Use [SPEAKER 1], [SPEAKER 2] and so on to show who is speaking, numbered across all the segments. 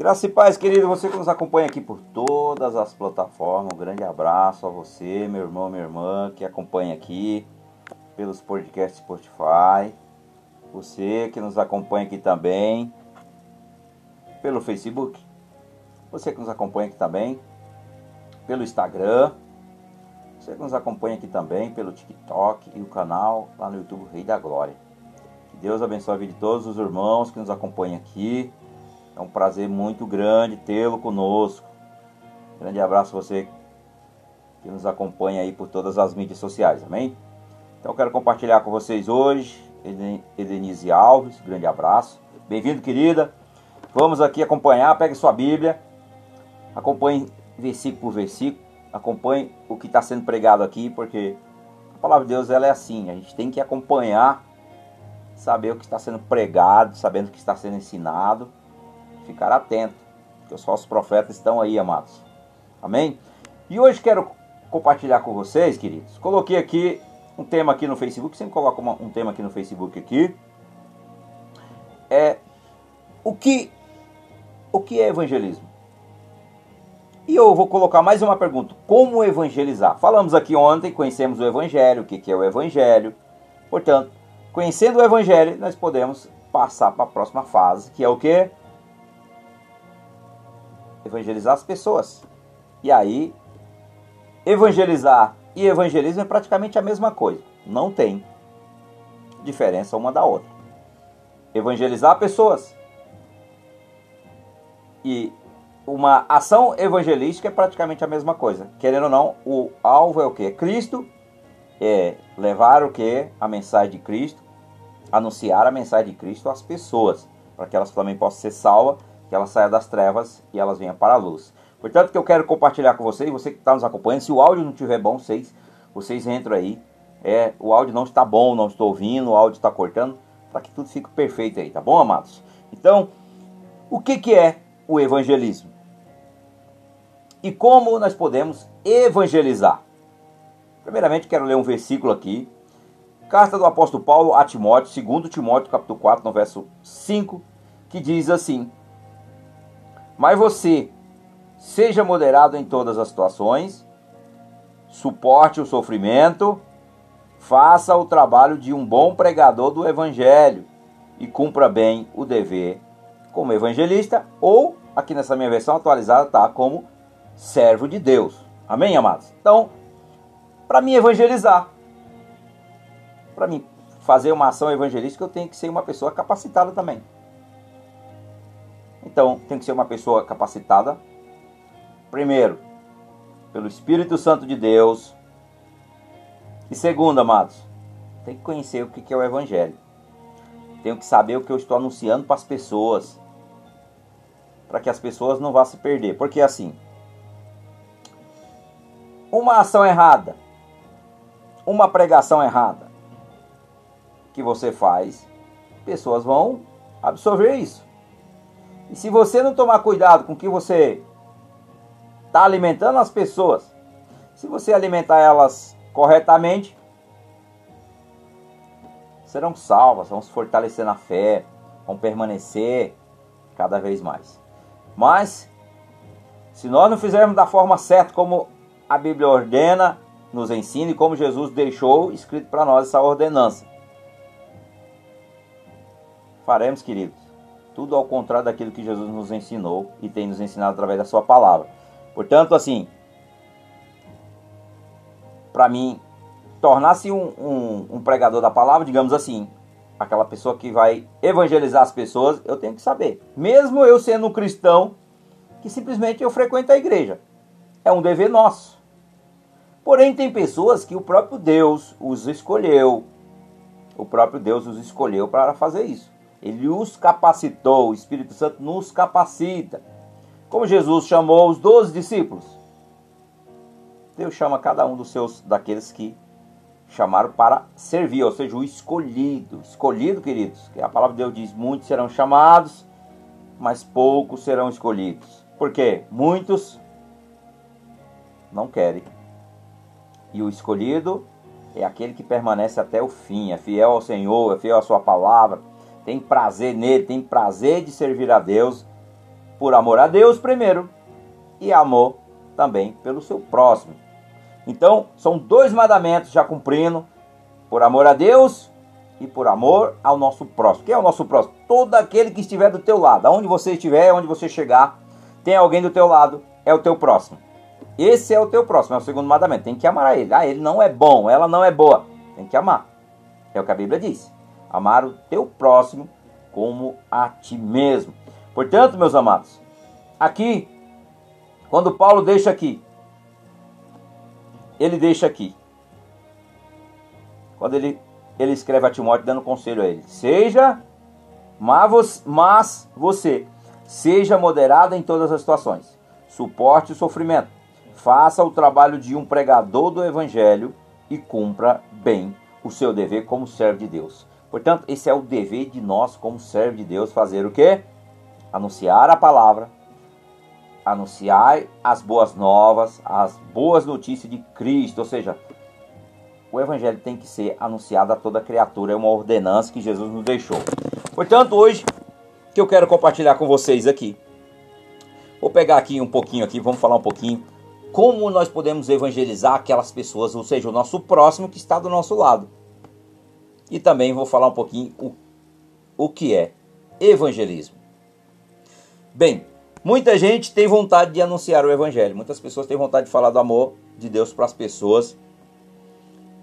[SPEAKER 1] Graça e paz, querido, você que nos acompanha aqui por todas as plataformas, um grande abraço a você, meu irmão, minha irmã, que acompanha aqui pelos podcasts Spotify, você que nos acompanha aqui também pelo Facebook, você que nos acompanha aqui também pelo Instagram, você que nos acompanha aqui também pelo TikTok e o canal lá no YouTube Rei da Glória. Que Deus abençoe a vida de todos os irmãos que nos acompanham aqui é um prazer muito grande tê-lo conosco. Grande abraço a você que nos acompanha aí por todas as mídias sociais, amém? Então eu quero compartilhar com vocês hoje, Edenise Alves, grande abraço. Bem-vindo, querida. Vamos aqui acompanhar, pegue sua Bíblia, acompanhe versículo por versículo, acompanhe o que está sendo pregado aqui, porque a palavra de Deus ela é assim, a gente tem que acompanhar, saber o que está sendo pregado, sabendo o que está sendo ensinado, ficar atento, porque os falsos profetas estão aí, amados. Amém? E hoje quero compartilhar com vocês, queridos. Coloquei aqui um tema aqui no Facebook, sempre coloco uma, um tema aqui no Facebook aqui. É o que o que é evangelismo? E eu vou colocar mais uma pergunta: como evangelizar? Falamos aqui ontem, conhecemos o evangelho, o que é o evangelho. Portanto, conhecendo o evangelho, nós podemos passar para a próxima fase, que é o que? Evangelizar as pessoas. E aí, evangelizar e evangelismo é praticamente a mesma coisa. Não tem diferença uma da outra. Evangelizar pessoas e uma ação evangelística é praticamente a mesma coisa. Querendo ou não, o alvo é o que? É Cristo, é levar o que? A mensagem de Cristo, anunciar a mensagem de Cristo às pessoas, para que elas também possam ser salvas que ela saia das trevas e elas venham para a luz. Portanto, que eu quero compartilhar com vocês, você que está nos acompanhando, se o áudio não estiver bom, vocês, vocês entram aí. É, o áudio não está bom, não estou ouvindo, o áudio está cortando, para que tudo fique perfeito aí, tá bom, amados? Então, o que, que é o evangelismo? E como nós podemos evangelizar? Primeiramente, quero ler um versículo aqui. Carta do apóstolo Paulo a Timóteo, 2 Timóteo, capítulo 4, no verso 5, que diz assim: mas você seja moderado em todas as situações, suporte o sofrimento, faça o trabalho de um bom pregador do evangelho e cumpra bem o dever como evangelista ou aqui nessa minha versão atualizada tá como servo de Deus. Amém, amados? Então, para mim evangelizar, para mim fazer uma ação evangelística, eu tenho que ser uma pessoa capacitada também. Então, tem que ser uma pessoa capacitada. Primeiro, pelo Espírito Santo de Deus. E segundo, amados, tem que conhecer o que é o Evangelho. Tenho que saber o que eu estou anunciando para as pessoas. Para que as pessoas não vá se perder. Porque assim, uma ação errada, uma pregação errada que você faz, pessoas vão absorver isso. E se você não tomar cuidado com o que você está alimentando as pessoas, se você alimentar elas corretamente, serão salvas, vão se fortalecer na fé, vão permanecer cada vez mais. Mas, se nós não fizermos da forma certa, como a Bíblia ordena, nos ensina e como Jesus deixou escrito para nós essa ordenança, faremos, queridos, tudo ao contrário daquilo que Jesus nos ensinou e tem nos ensinado através da sua palavra. Portanto, assim, para mim, tornar-se um, um, um, pregador da palavra, digamos assim, aquela pessoa que vai evangelizar as pessoas, eu tenho que saber. Mesmo eu sendo um cristão, que simplesmente eu frequento a igreja. É um dever nosso. Porém, tem pessoas que o próprio Deus os escolheu. O próprio Deus os escolheu para fazer isso. Ele os capacitou, o Espírito Santo nos capacita. Como Jesus chamou os doze discípulos, Deus chama cada um dos seus daqueles que chamaram para servir, ou seja, o escolhido. Escolhido, queridos, que a palavra de Deus diz: muitos serão chamados, mas poucos serão escolhidos. Porque muitos não querem. E o escolhido é aquele que permanece até o fim, é fiel ao Senhor, é fiel à sua palavra, tem prazer nele, tem prazer de servir a Deus por amor a Deus primeiro e amor também pelo seu próximo. Então, são dois mandamentos já cumprindo, por amor a Deus e por amor ao nosso próximo. Quem é o nosso próximo? Todo aquele que estiver do teu lado. Aonde você estiver, onde você chegar, tem alguém do teu lado, é o teu próximo. Esse é o teu próximo, é o segundo mandamento. Tem que amar a ele. Ah, ele não é bom, ela não é boa. Tem que amar. É o que a Bíblia diz. Amar o teu próximo como a ti mesmo. Portanto, meus amados, aqui, quando Paulo deixa aqui, ele deixa aqui. Quando ele, ele escreve a Timóteo dando conselho a ele: Seja, mas você, seja moderado em todas as situações. Suporte o sofrimento. Faça o trabalho de um pregador do evangelho e cumpra bem o seu dever como servo de Deus. Portanto, esse é o dever de nós, como servo de Deus, fazer o quê? Anunciar a palavra, anunciar as boas novas, as boas notícias de Cristo. Ou seja, o Evangelho tem que ser anunciado a toda criatura, é uma ordenança que Jesus nos deixou. Portanto, hoje, que eu quero compartilhar com vocês aqui, vou pegar aqui um pouquinho aqui, vamos falar um pouquinho como nós podemos evangelizar aquelas pessoas, ou seja, o nosso próximo que está do nosso lado. E também vou falar um pouquinho o, o que é evangelismo. Bem, muita gente tem vontade de anunciar o evangelho, muitas pessoas têm vontade de falar do amor de Deus para as pessoas,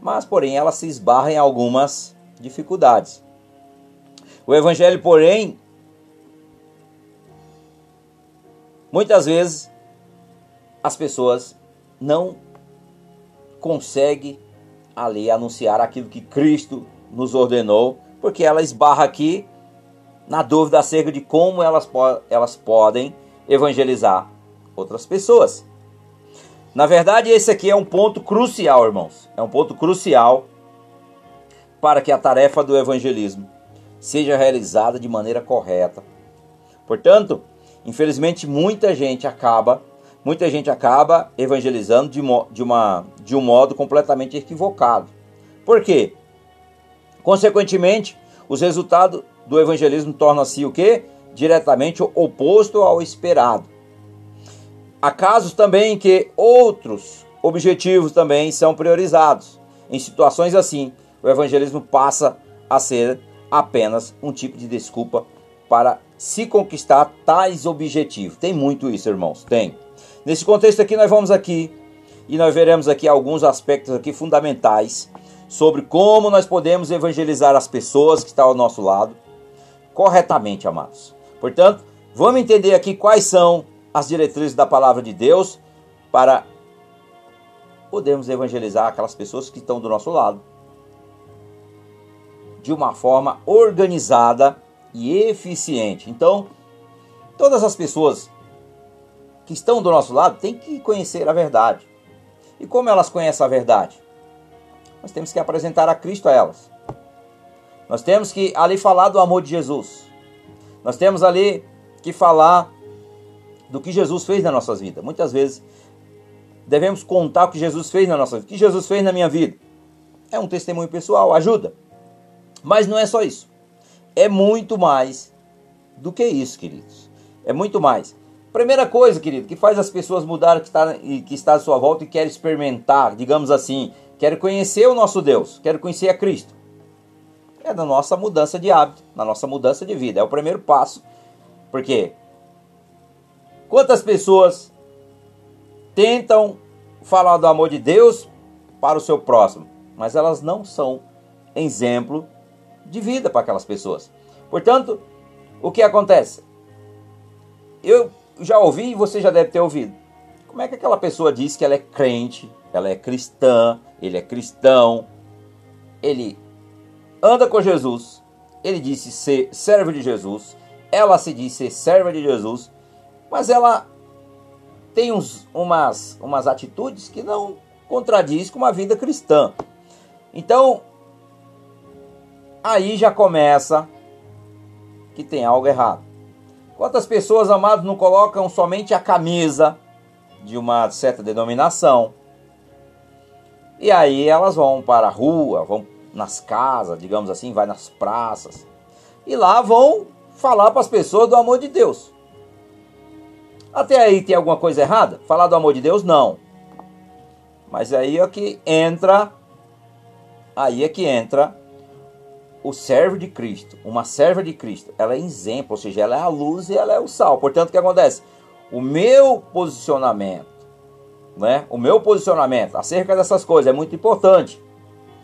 [SPEAKER 1] mas porém elas se esbarram em algumas dificuldades. O evangelho, porém, muitas vezes as pessoas não conseguem ali anunciar aquilo que Cristo nos ordenou, porque ela esbarra aqui na dúvida acerca de como elas, po elas podem evangelizar outras pessoas. Na verdade, esse aqui é um ponto crucial, irmãos. É um ponto crucial para que a tarefa do evangelismo seja realizada de maneira correta. Portanto, infelizmente, muita gente acaba, muita gente acaba evangelizando de, uma, de um modo completamente equivocado. Por quê? Consequentemente, os resultados do evangelismo tornam-se o quê? Diretamente oposto ao esperado. Há casos também em que outros objetivos também são priorizados. Em situações assim, o evangelismo passa a ser apenas um tipo de desculpa para se conquistar tais objetivos. Tem muito isso, irmãos, tem. Nesse contexto aqui nós vamos aqui e nós veremos aqui alguns aspectos aqui fundamentais sobre como nós podemos evangelizar as pessoas que estão ao nosso lado corretamente, amados. Portanto, vamos entender aqui quais são as diretrizes da palavra de Deus para podermos evangelizar aquelas pessoas que estão do nosso lado de uma forma organizada e eficiente. Então, todas as pessoas que estão do nosso lado têm que conhecer a verdade. E como elas conhecem a verdade? Nós temos que apresentar a Cristo a elas. Nós temos que ali falar do amor de Jesus. Nós temos ali que falar do que Jesus fez nas nossas vidas. Muitas vezes devemos contar o que Jesus fez na nossa vida. O que Jesus fez na minha vida? É um testemunho pessoal, ajuda. Mas não é só isso. É muito mais do que isso, queridos. É muito mais. Primeira coisa, querido, que faz as pessoas mudar que está, que está à sua volta e quer experimentar, digamos assim, Quero conhecer o nosso Deus, quero conhecer a Cristo. É na nossa mudança de hábito, na nossa mudança de vida. É o primeiro passo. Porque quantas pessoas tentam falar do amor de Deus para o seu próximo, mas elas não são exemplo de vida para aquelas pessoas. Portanto, o que acontece? Eu já ouvi e você já deve ter ouvido. Como é que aquela pessoa diz que ela é crente, ela é cristã, ele é cristão, ele anda com Jesus, ele disse ser servo de Jesus, ela se diz ser serva de Jesus, mas ela tem uns, umas, umas atitudes que não contradiz com uma vida cristã. Então, aí já começa que tem algo errado. Quantas pessoas, amados, não colocam somente a camisa de uma certa denominação, e aí elas vão para a rua, vão nas casas, digamos assim, vai nas praças. E lá vão falar para as pessoas do amor de Deus. Até aí tem alguma coisa errada? Falar do amor de Deus? Não. Mas aí é que entra. Aí é que entra o servo de Cristo, uma serva de Cristo. Ela é exemplo, ou seja, ela é a luz e ela é o sal. Portanto, o que acontece? O meu posicionamento, né? O meu posicionamento acerca dessas coisas é muito importante.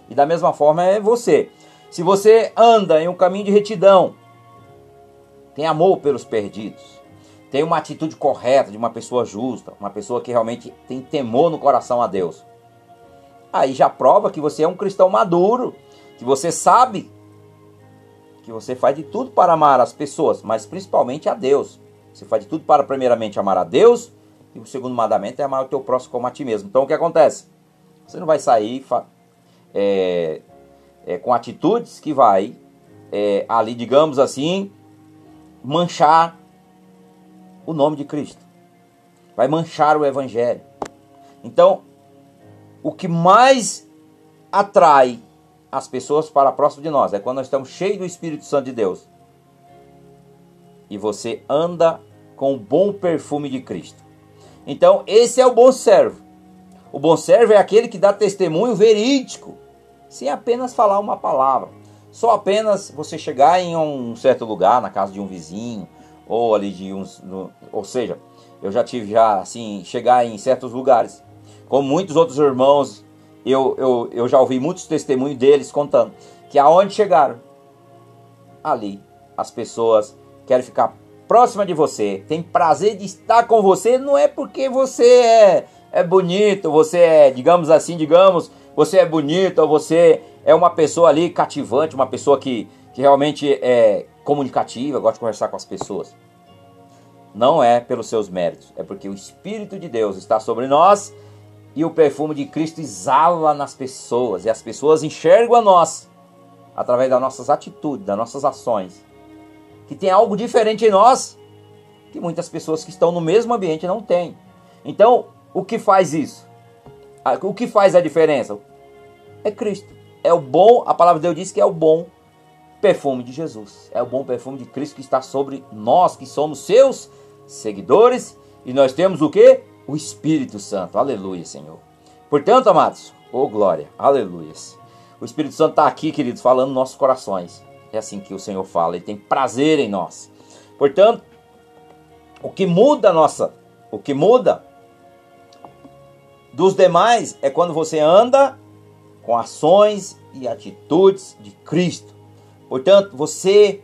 [SPEAKER 1] E da mesma forma é você. Se você anda em um caminho de retidão, tem amor pelos perdidos, tem uma atitude correta de uma pessoa justa, uma pessoa que realmente tem temor no coração a Deus. Aí já prova que você é um cristão maduro, que você sabe que você faz de tudo para amar as pessoas, mas principalmente a Deus. Você faz de tudo para primeiramente amar a Deus e o segundo mandamento é amar o teu próximo como a ti mesmo. Então o que acontece? Você não vai sair é, é, com atitudes que vai é, ali, digamos assim, manchar o nome de Cristo. Vai manchar o Evangelho. Então, o que mais atrai as pessoas para próximo de nós é quando nós estamos cheios do Espírito Santo de Deus. E você anda com o bom perfume de Cristo. Então, esse é o bom servo. O bom servo é aquele que dá testemunho verídico, sem apenas falar uma palavra. Só apenas você chegar em um certo lugar, na casa de um vizinho, ou ali de uns, ou seja, eu já tive já assim chegar em certos lugares, como muitos outros irmãos, eu, eu, eu já ouvi muitos testemunhos deles contando que aonde chegaram, ali as pessoas querem ficar próxima de você, tem prazer de estar com você, não é porque você é, é bonito, você é, digamos assim, digamos, você é bonito, ou você é uma pessoa ali cativante, uma pessoa que, que realmente é comunicativa, gosta de conversar com as pessoas. Não é pelos seus méritos, é porque o Espírito de Deus está sobre nós e o perfume de Cristo exala nas pessoas e as pessoas enxergam a nós através das nossas atitudes, das nossas ações. Que tem algo diferente em nós que muitas pessoas que estão no mesmo ambiente não têm. Então, o que faz isso? O que faz a diferença? É Cristo. É o bom, a palavra de Deus diz que é o bom perfume de Jesus. É o bom perfume de Cristo que está sobre nós, que somos seus seguidores, e nós temos o que? O Espírito Santo. Aleluia, Senhor. Portanto, amados, oh glória, aleluia. O Espírito Santo está aqui, queridos, falando nos nossos corações. É assim que o Senhor fala, ele tem prazer em nós. Portanto, o que muda nossa, o que muda dos demais é quando você anda com ações e atitudes de Cristo. Portanto, você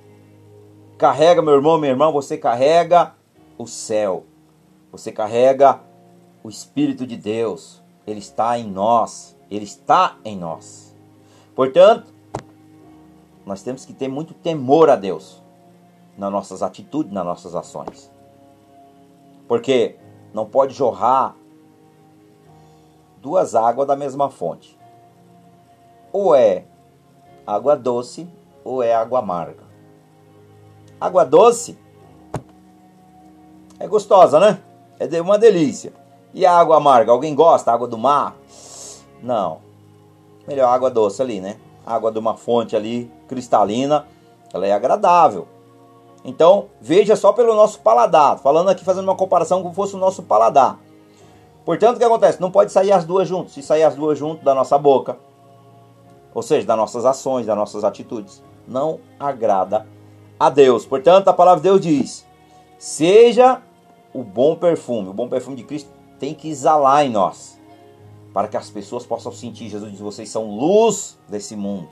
[SPEAKER 1] carrega, meu irmão, minha irmã, você carrega o céu. Você carrega o Espírito de Deus. Ele está em nós. Ele está em nós. Portanto, nós temos que ter muito temor a Deus nas nossas atitudes, nas nossas ações. Porque não pode jorrar duas águas da mesma fonte. Ou é água doce ou é água amarga? Água doce é gostosa, né? É uma delícia. E a água amarga? Alguém gosta? Água do mar? Não. Melhor água doce ali, né? Água de uma fonte ali cristalina, ela é agradável. Então, veja só pelo nosso paladar. Falando aqui, fazendo uma comparação como fosse o nosso paladar. Portanto, o que acontece? Não pode sair as duas juntas. Se sair as duas juntas da nossa boca, ou seja, das nossas ações, das nossas atitudes, não agrada a Deus. Portanto, a palavra de Deus diz: seja o bom perfume, o bom perfume de Cristo tem que exalar em nós, para que as pessoas possam sentir. Jesus diz: vocês são luz desse mundo,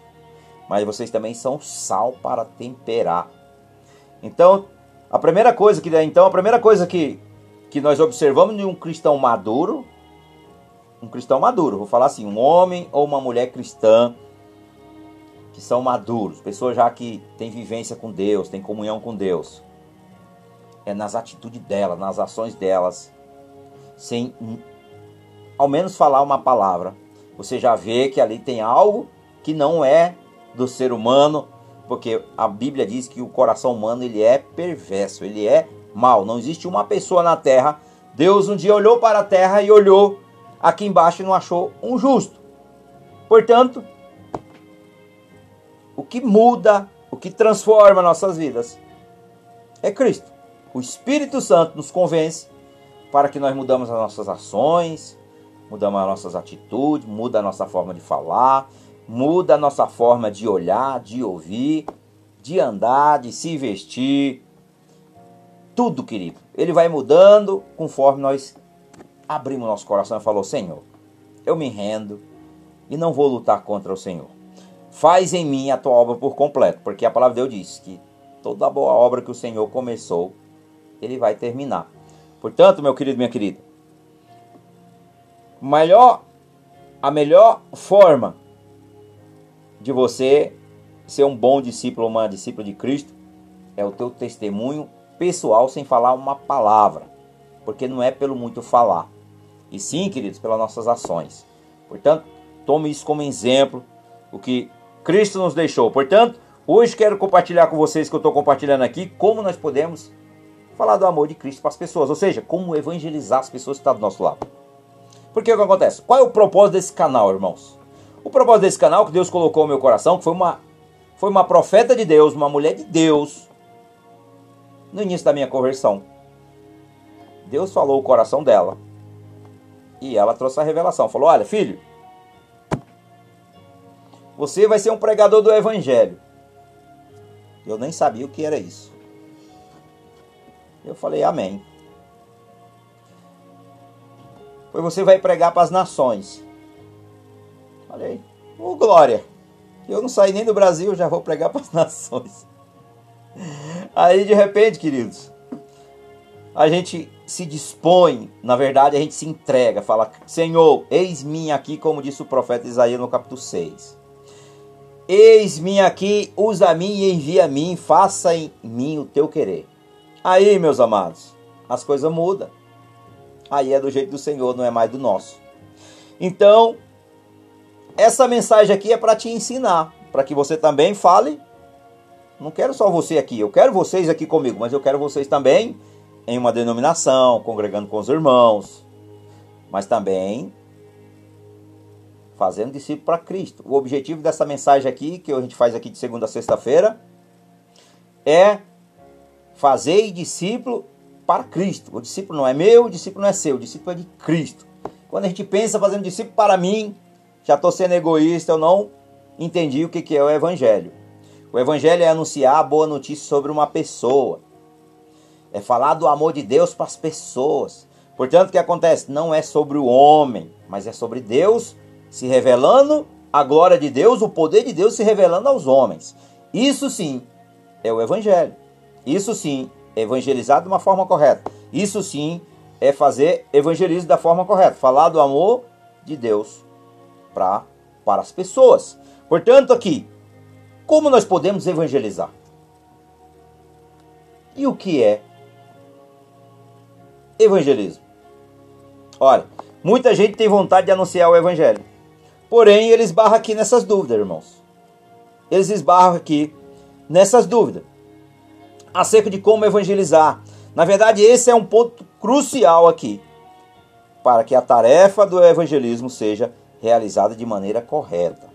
[SPEAKER 1] mas vocês também são sal para temperar. Então, a primeira coisa que então a primeira coisa que que nós observamos de um cristão maduro, um cristão maduro, vou falar assim, um homem ou uma mulher cristã que são maduros, pessoas já que têm vivência com Deus, têm comunhão com Deus. É nas atitudes delas, nas ações delas, sem ao menos falar uma palavra. Você já vê que ali tem algo que não é do ser humano, porque a Bíblia diz que o coração humano ele é perverso, ele é mal. Não existe uma pessoa na terra. Deus um dia olhou para a terra e olhou aqui embaixo e não achou um justo. Portanto, o que muda, o que transforma nossas vidas é Cristo. O Espírito Santo nos convence para que nós mudamos as nossas ações, mudamos as nossas atitudes, muda a nossa forma de falar, muda a nossa forma de olhar, de ouvir, de andar, de se vestir. Tudo, querido. Ele vai mudando conforme nós abrimos nosso coração e falou: Senhor, eu me rendo e não vou lutar contra o Senhor. Faz em mim a tua obra por completo, porque a palavra de Deus diz que toda boa obra que o Senhor começou, ele vai terminar. Portanto, meu querido, minha querida, melhor, a melhor forma de você ser um bom discípulo, uma discípula de Cristo, é o teu testemunho pessoal sem falar uma palavra, porque não é pelo muito falar, e sim, queridos, pelas nossas ações. Portanto, tome isso como exemplo, o que Cristo nos deixou. Portanto, hoje quero compartilhar com vocês que eu estou compartilhando aqui como nós podemos falar do amor de Cristo para as pessoas, ou seja, como evangelizar as pessoas que estão do nosso lado. Porque o que acontece? Qual é o propósito desse canal, irmãos? O propósito desse canal que Deus colocou no meu coração, que foi uma, foi uma profeta de Deus, uma mulher de Deus, no início da minha conversão. Deus falou o coração dela. E ela trouxe a revelação. Falou: Olha, filho, você vai ser um pregador do evangelho. Eu nem sabia o que era isso. Eu falei: Amém. Pois você vai pregar para as nações. Falei: Ô oh, glória. Eu não saí nem do Brasil, já vou pregar para as nações. Aí de repente, queridos, a gente se dispõe, na verdade, a gente se entrega, fala: Senhor, eis-me aqui, como disse o profeta Isaías no capítulo 6. Eis-me aqui, usa a mim e envia a mim, faça em mim o teu querer. Aí, meus amados, as coisas mudam. Aí é do jeito do Senhor, não é mais do nosso. Então, essa mensagem aqui é para te ensinar, para que você também fale. Não quero só você aqui, eu quero vocês aqui comigo, mas eu quero vocês também em uma denominação, congregando com os irmãos, mas também fazendo discípulo para Cristo. O objetivo dessa mensagem aqui, que a gente faz aqui de segunda a sexta-feira, é fazer discípulo para Cristo. O discípulo não é meu, o discípulo não é seu, o discípulo é de Cristo. Quando a gente pensa fazendo discípulo para mim, já estou sendo egoísta, eu não entendi o que é o Evangelho. O Evangelho é anunciar a boa notícia sobre uma pessoa. É falar do amor de Deus para as pessoas. Portanto, o que acontece? Não é sobre o homem, mas é sobre Deus se revelando, a glória de Deus, o poder de Deus se revelando aos homens. Isso sim é o Evangelho. Isso sim evangelizar de uma forma correta. Isso sim é fazer evangelismo da forma correta. Falar do amor de Deus pra, para as pessoas. Portanto, aqui, como nós podemos evangelizar? E o que é evangelismo? Olha, muita gente tem vontade de anunciar o evangelho. Porém, eles esbarram aqui nessas dúvidas, irmãos. Eles esbarram aqui nessas dúvidas acerca de como evangelizar. Na verdade, esse é um ponto crucial aqui para que a tarefa do evangelismo seja realizada de maneira correta.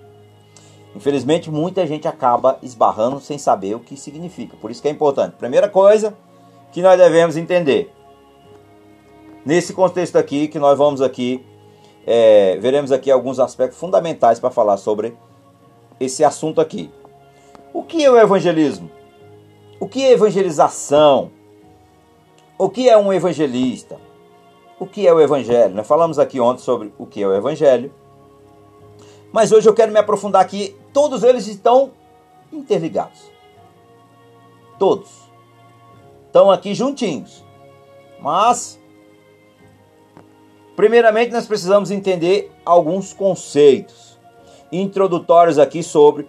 [SPEAKER 1] Infelizmente, muita gente acaba esbarrando sem saber o que significa. Por isso que é importante. Primeira coisa que nós devemos entender. Nesse contexto aqui, que nós vamos aqui, é, veremos aqui alguns aspectos fundamentais para falar sobre esse assunto aqui. O que é o evangelismo? O que é evangelização? O que é um evangelista? O que é o evangelho? Nós falamos aqui ontem sobre o que é o evangelho. Mas hoje eu quero me aprofundar aqui. Todos eles estão interligados. Todos. Estão aqui juntinhos. Mas, primeiramente, nós precisamos entender alguns conceitos introdutórios aqui sobre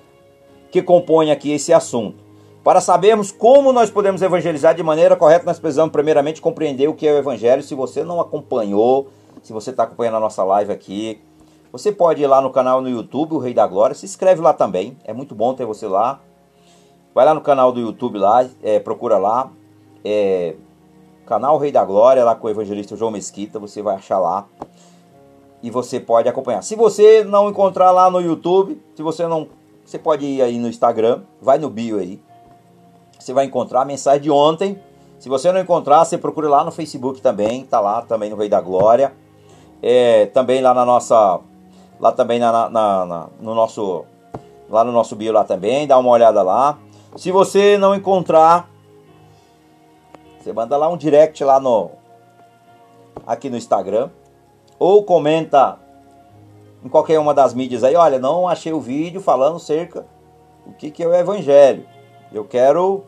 [SPEAKER 1] que compõem aqui esse assunto. Para sabermos como nós podemos evangelizar de maneira correta, nós precisamos primeiramente compreender o que é o evangelho. Se você não acompanhou, se você está acompanhando a nossa live aqui, você pode ir lá no canal no YouTube, o Rei da Glória, se inscreve lá também, é muito bom ter você lá. Vai lá no canal do YouTube lá, é, procura lá, é, canal Rei da Glória, lá com o evangelista João Mesquita, você vai achar lá e você pode acompanhar. Se você não encontrar lá no YouTube, se você não, você pode ir aí no Instagram, vai no bio aí, você vai encontrar a mensagem de ontem, Se você não encontrar, você procure lá no Facebook também, tá lá também no Rei da Glória. É, também lá na nossa. Lá também na, na, na, no nosso. Lá no nosso bio lá também, dá uma olhada lá. Se você não encontrar, você manda lá um direct lá no. Aqui no Instagram. Ou comenta em qualquer uma das mídias aí, olha, não achei o vídeo falando cerca o que, que é o Evangelho. Eu quero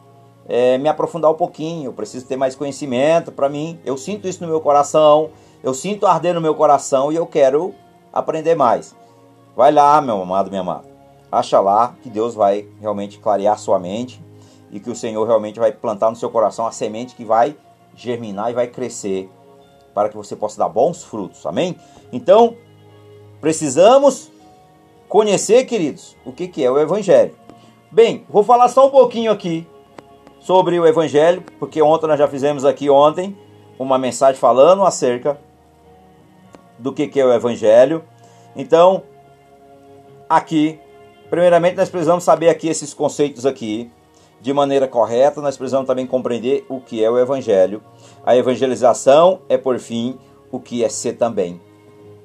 [SPEAKER 1] é, me aprofundar um pouquinho, eu preciso ter mais conhecimento para mim. Eu sinto isso no meu coração, eu sinto arder no meu coração e eu quero aprender mais. Vai lá, meu amado, minha amada. Acha lá que Deus vai realmente clarear sua mente e que o Senhor realmente vai plantar no seu coração a semente que vai germinar e vai crescer para que você possa dar bons frutos. Amém? Então, precisamos conhecer, queridos, o que, que é o Evangelho. Bem, vou falar só um pouquinho aqui sobre o Evangelho, porque ontem nós já fizemos aqui ontem uma mensagem falando acerca do que, é o Evangelho. Então, aqui, primeiramente nós precisamos saber aqui esses conceitos aqui de maneira correta, nós precisamos também compreender o que é o Evangelho. A evangelização é, por fim, o que é ser também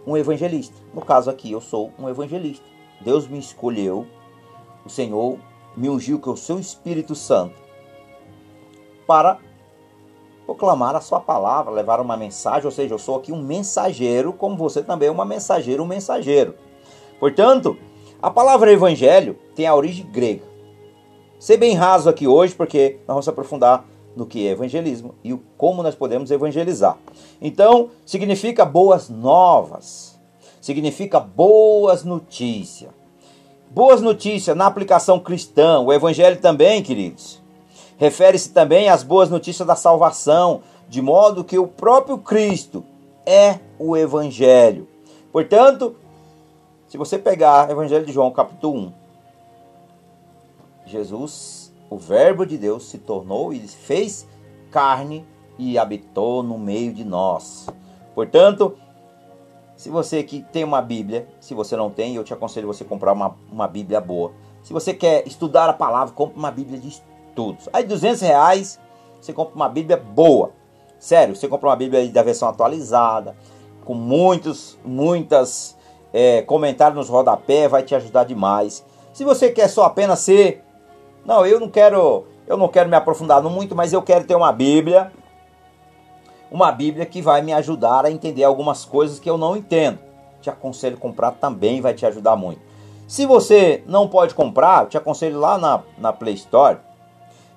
[SPEAKER 1] um evangelista. No caso aqui, eu sou um evangelista. Deus me escolheu, o Senhor me ungiu com o seu Espírito Santo para proclamar a sua palavra, levar uma mensagem, ou seja, eu sou aqui um mensageiro, como você também é uma mensageira, um mensageiro. Portanto, a palavra evangelho tem a origem grega. Ser bem raso aqui hoje, porque nós vamos aprofundar no que é evangelismo e como nós podemos evangelizar. Então, significa boas novas, significa boas notícias. Boas notícias na aplicação cristã, o evangelho também, queridos, refere-se também às boas notícias da salvação, de modo que o próprio Cristo é o Evangelho. Portanto, se você pegar o Evangelho de João, capítulo 1, Jesus, o Verbo de Deus, se tornou e fez carne e habitou no meio de nós. Portanto, se você que tem uma Bíblia, se você não tem, eu te aconselho você comprar uma, uma Bíblia boa. Se você quer estudar a palavra, compre uma Bíblia de estudo todos. Aí 200 reais você compra uma Bíblia boa. Sério, você compra uma Bíblia da versão atualizada, com muitos, muitas é, comentários nos rodapé, vai te ajudar demais. Se você quer só apenas ser, não, eu não quero, eu não quero me aprofundar muito, mas eu quero ter uma Bíblia, uma Bíblia que vai me ajudar a entender algumas coisas que eu não entendo. Te aconselho comprar também, vai te ajudar muito. Se você não pode comprar, te aconselho lá na, na Play Store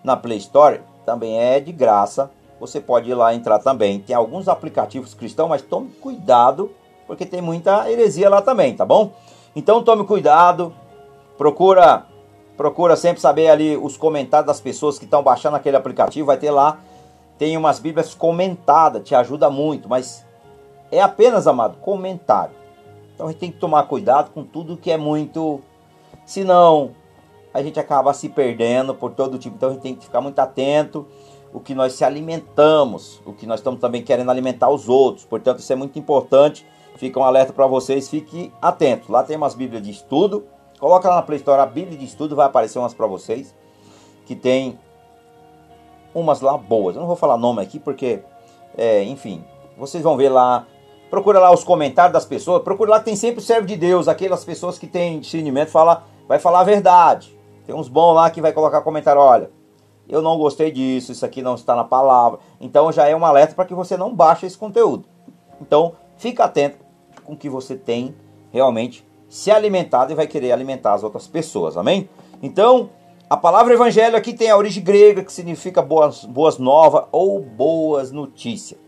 [SPEAKER 1] na Play Store também é de graça. Você pode ir lá entrar também. Tem alguns aplicativos cristãos, mas tome cuidado, porque tem muita heresia lá também, tá bom? Então tome cuidado. Procura procura sempre saber ali os comentários das pessoas que estão baixando aquele aplicativo, vai ter lá tem umas bíblias comentadas, te ajuda muito, mas é apenas, amado, comentário. Então a gente tem que tomar cuidado com tudo que é muito senão a gente acaba se perdendo por todo tipo. Então a gente tem que ficar muito atento o que nós se alimentamos, o que nós estamos também querendo alimentar os outros. Portanto, isso é muito importante. Fica um alerta para vocês, fiquem atentos. Lá tem umas Bíblias de estudo. Coloca lá na Play Store a Bíblia de estudo, vai aparecer umas para vocês. Que tem umas lá boas. Eu não vou falar nome aqui porque, é, enfim, vocês vão ver lá. Procura lá os comentários das pessoas. Procura lá que tem sempre o servo de Deus, aquelas pessoas que têm discernimento, fala, vai falar a verdade. Tem uns bons lá que vai colocar comentário, olha, eu não gostei disso, isso aqui não está na palavra. Então já é um alerta para que você não baixe esse conteúdo. Então, fica atento com o que você tem realmente se alimentado e vai querer alimentar as outras pessoas. Amém? Então, a palavra evangelho aqui tem a origem grega que significa boas, boas novas ou boas notícias.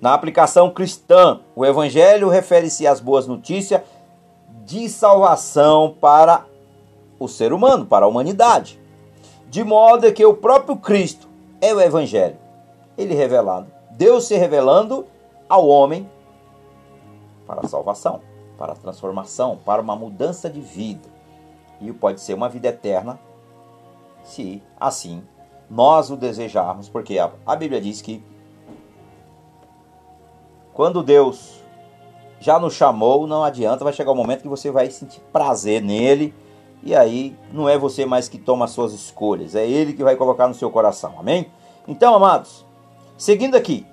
[SPEAKER 1] Na aplicação cristã, o evangelho refere-se às boas notícias de salvação para o ser humano, para a humanidade. De modo que o próprio Cristo é o Evangelho. Ele revelado. Deus se revelando ao homem para a salvação, para a transformação, para uma mudança de vida. E pode ser uma vida eterna, se assim nós o desejarmos, porque a, Bíblia diz que quando Deus já nos chamou, não adianta, vai chegar o um momento que você vai sentir prazer nele e aí não é você mais que toma as suas escolhas, é ele que vai colocar no seu coração. Amém? Então, amados, seguindo aqui,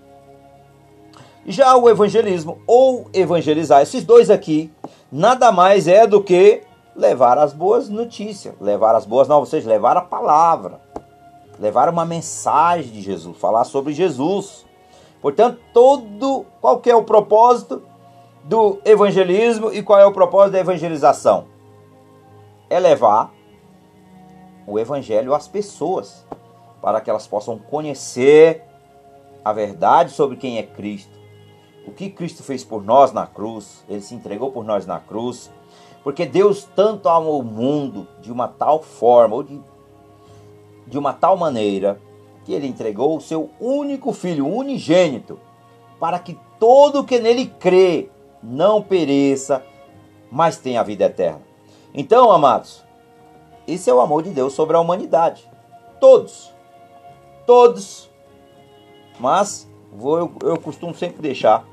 [SPEAKER 1] já o evangelismo ou evangelizar, esses dois aqui, nada mais é do que levar as boas notícias, levar as boas novas, ou seja, levar a palavra, levar uma mensagem de Jesus, falar sobre Jesus. Portanto, todo qual é o propósito do evangelismo e qual é o propósito da evangelização? É levar o evangelho às pessoas, para que elas possam conhecer a verdade sobre quem é Cristo, o que Cristo fez por nós na cruz, ele se entregou por nós na cruz, porque Deus tanto amou o mundo de uma tal forma, ou de, de uma tal maneira, que ele entregou o seu único filho, unigênito, para que todo que nele crê não pereça, mas tenha a vida eterna. Então, amados, esse é o amor de Deus sobre a humanidade. Todos. Todos. Mas vou, eu, eu costumo sempre deixar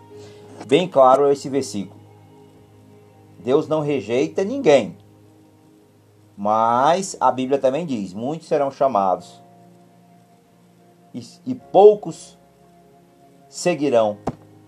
[SPEAKER 1] bem claro esse versículo. Deus não rejeita ninguém. Mas a Bíblia também diz: muitos serão chamados e, e poucos seguirão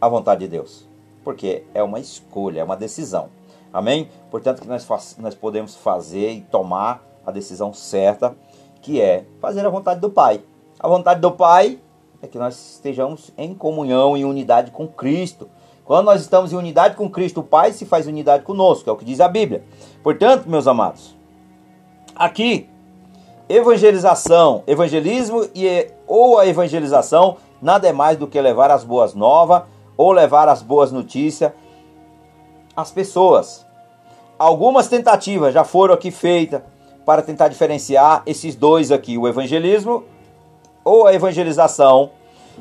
[SPEAKER 1] a vontade de Deus. Porque é uma escolha, é uma decisão. Amém? Portanto, que nós, nós podemos fazer e tomar a decisão certa, que é fazer a vontade do Pai. A vontade do Pai é que nós estejamos em comunhão, em unidade com Cristo. Quando nós estamos em unidade com Cristo, o Pai se faz unidade conosco, é o que diz a Bíblia. Portanto, meus amados, aqui, evangelização, evangelismo e, ou a evangelização nada é mais do que levar as boas novas ou levar as boas notícias às pessoas. Algumas tentativas já foram aqui feitas para tentar diferenciar esses dois aqui, o evangelismo ou a evangelização,